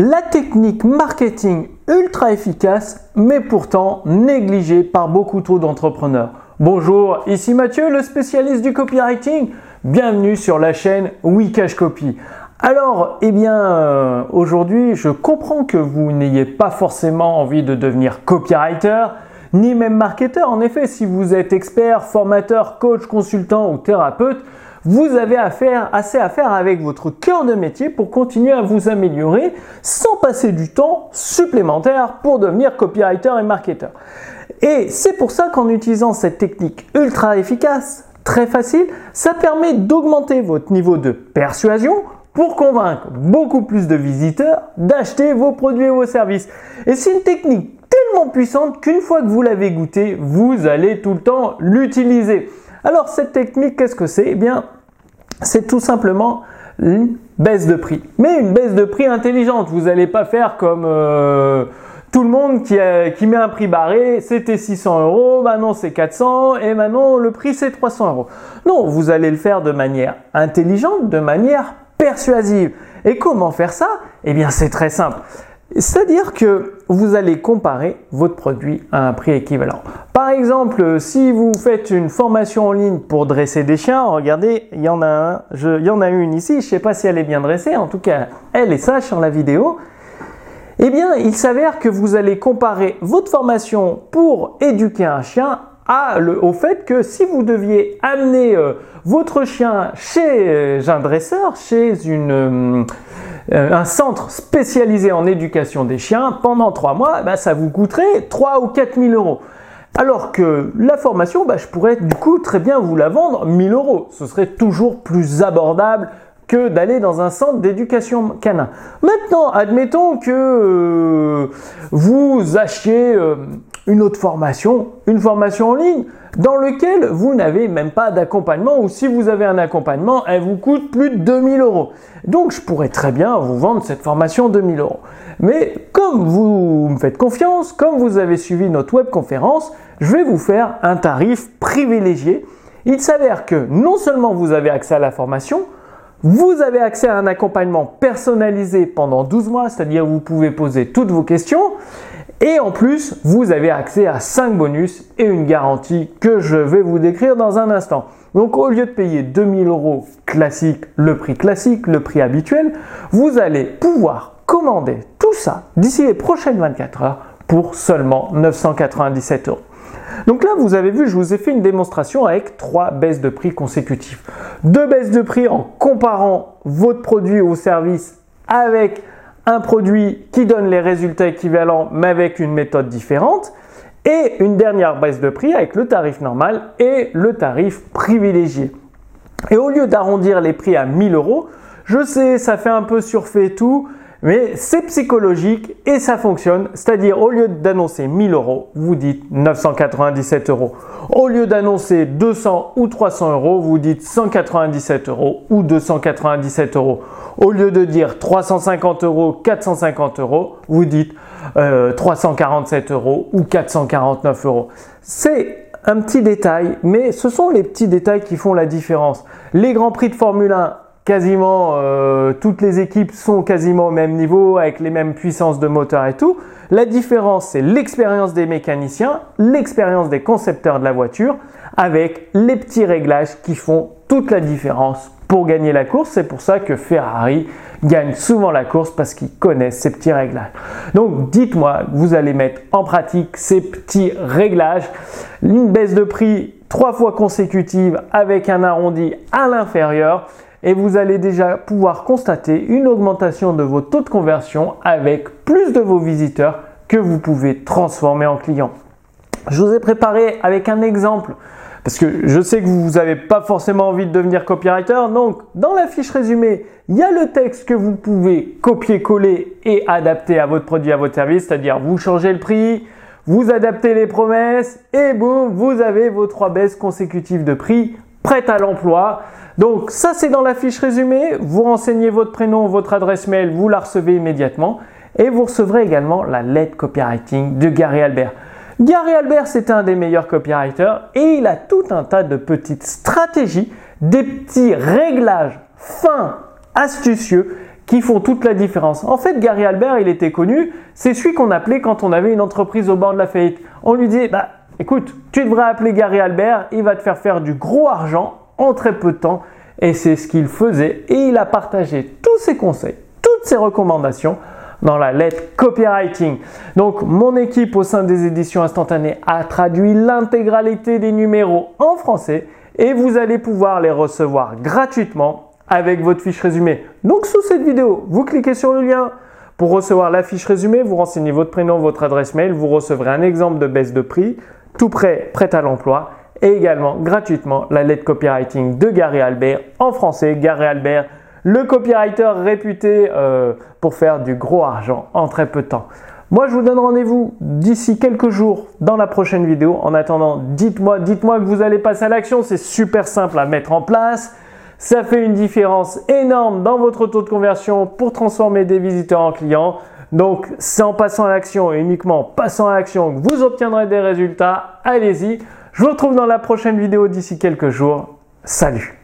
La technique marketing ultra efficace, mais pourtant négligée par beaucoup trop d'entrepreneurs. Bonjour, ici Mathieu, le spécialiste du copywriting. Bienvenue sur la chaîne Wikash Copy. Alors, eh bien, euh, aujourd'hui, je comprends que vous n'ayez pas forcément envie de devenir copywriter, ni même marketeur. En effet, si vous êtes expert, formateur, coach, consultant ou thérapeute, vous avez assez à faire avec votre cœur de métier pour continuer à vous améliorer sans passer du temps supplémentaire pour devenir copywriter et marketeur. Et c'est pour ça qu'en utilisant cette technique ultra efficace, très facile, ça permet d'augmenter votre niveau de persuasion pour convaincre beaucoup plus de visiteurs d'acheter vos produits et vos services. Et c'est une technique tellement puissante qu'une fois que vous l'avez goûté, vous allez tout le temps l'utiliser. Alors cette technique, qu'est-ce que c'est? Eh bien, c'est tout simplement une baisse de prix. Mais une baisse de prix intelligente. Vous n'allez pas faire comme euh, tout le monde qui, qui, met un prix barré. C'était 600 euros, maintenant c'est 400 et maintenant le prix c'est 300 euros. Non, vous allez le faire de manière intelligente, de manière persuasive. Et comment faire ça? Eh bien c'est très simple. C'est-à-dire que vous allez comparer votre produit à un prix équivalent. Par exemple, si vous faites une formation en ligne pour dresser des chiens, regardez, il y en a une ici, je ne sais pas si elle est bien dressée, en tout cas, elle est sage sur la vidéo. Eh bien, il s'avère que vous allez comparer votre formation pour éduquer un chien au fait que si vous deviez amener euh, votre chien chez euh, un dresseur, chez une, euh, un centre spécialisé en éducation des chiens, pendant trois mois, bah, ça vous coûterait 3 ou 4 000 euros. Alors que la formation, bah, je pourrais du coup très bien vous la vendre 1000 euros. Ce serait toujours plus abordable que d'aller dans un centre d'éducation canin. Maintenant, admettons que vous achetiez une autre formation, une formation en ligne, dans lequel vous n'avez même pas d'accompagnement ou si vous avez un accompagnement, elle vous coûte plus de 2000 euros. Donc je pourrais très bien vous vendre cette formation 2000 euros. Mais comme vous me faites confiance, comme vous avez suivi notre webconférence, je vais vous faire un tarif privilégié. Il s'avère que non seulement vous avez accès à la formation, vous avez accès à un accompagnement personnalisé pendant 12 mois, c'est-à-dire vous pouvez poser toutes vos questions et en plus, vous avez accès à 5 bonus et une garantie que je vais vous décrire dans un instant. Donc au lieu de payer 2000 euros classique, le prix classique, le prix habituel, vous allez pouvoir commander tout ça d'ici les prochaines 24 heures pour seulement 997 euros. Donc là, vous avez vu, je vous ai fait une démonstration avec trois baisses de prix consécutives. Deux baisses de prix en comparant votre produit ou service avec un produit qui donne les résultats équivalents mais avec une méthode différente. Et une dernière baisse de prix avec le tarif normal et le tarif privilégié. Et au lieu d'arrondir les prix à 1000 euros, je sais, ça fait un peu surfait tout, mais c'est psychologique et ça fonctionne. C'est-à-dire, au lieu d'annoncer 1000 euros, vous dites 997 euros. Au lieu d'annoncer 200 ou 300 euros, vous dites 197 euros ou 297 euros. Au lieu de dire 350 euros, 450 euros, vous dites 347 euh, euros ou 449 euros. C'est un petit détail, mais ce sont les petits détails qui font la différence. Les grands prix de Formule 1, quasiment euh, toutes les équipes sont quasiment au même niveau, avec les mêmes puissances de moteur et tout. La différence, c'est l'expérience des mécaniciens, l'expérience des concepteurs de la voiture, avec les petits réglages qui font toute la différence pour gagner la course. C'est pour ça que Ferrari gagne souvent la course parce qu'ils connaissent ces petits réglages. Donc dites-moi, vous allez mettre en pratique ces petits réglages. Une baisse de prix trois fois consécutive avec un arrondi à l'inférieur et vous allez déjà pouvoir constater une augmentation de vos taux de conversion avec plus de vos visiteurs que vous pouvez transformer en clients. Je vous ai préparé avec un exemple parce que je sais que vous n'avez pas forcément envie de devenir copywriter. Donc, dans la fiche résumée, il y a le texte que vous pouvez copier-coller et adapter à votre produit, à votre service. C'est-à-dire, vous changez le prix, vous adaptez les promesses et boum, vous avez vos trois baisses consécutives de prix prêtes à l'emploi. Donc, ça, c'est dans la fiche résumée. Vous renseignez votre prénom, votre adresse mail, vous la recevez immédiatement. Et vous recevrez également la lettre copywriting de Gary Albert. Gary Albert, c'est un des meilleurs copywriters et il a tout un tas de petites stratégies, des petits réglages fins, astucieux qui font toute la différence. En fait, Gary Albert, il était connu, c'est celui qu'on appelait quand on avait une entreprise au bord de la faillite. On lui disait, bah, écoute, tu devrais appeler Gary Albert, il va te faire faire du gros argent en très peu de temps. Et c'est ce qu'il faisait et il a partagé tous ses conseils, toutes ses recommandations dans la lettre copywriting. Donc mon équipe au sein des éditions instantanées a traduit l'intégralité des numéros en français et vous allez pouvoir les recevoir gratuitement avec votre fiche résumée. Donc sous cette vidéo, vous cliquez sur le lien pour recevoir la fiche résumée, vous renseignez votre prénom, votre adresse mail, vous recevrez un exemple de baisse de prix, tout prêt, prêt à l'emploi et également gratuitement la lettre copywriting de Gary Albert en français. Gary Albert, le copywriter réputé euh, pour faire du gros argent en très peu de temps. Moi, je vous donne rendez-vous d'ici quelques jours dans la prochaine vidéo. En attendant, dites-moi, dites-moi que vous allez passer à l'action. C'est super simple à mettre en place. Ça fait une différence énorme dans votre taux de conversion pour transformer des visiteurs en clients. Donc, c'est en passant à l'action et uniquement en passant à l'action que vous obtiendrez des résultats. Allez-y. Je vous retrouve dans la prochaine vidéo d'ici quelques jours. Salut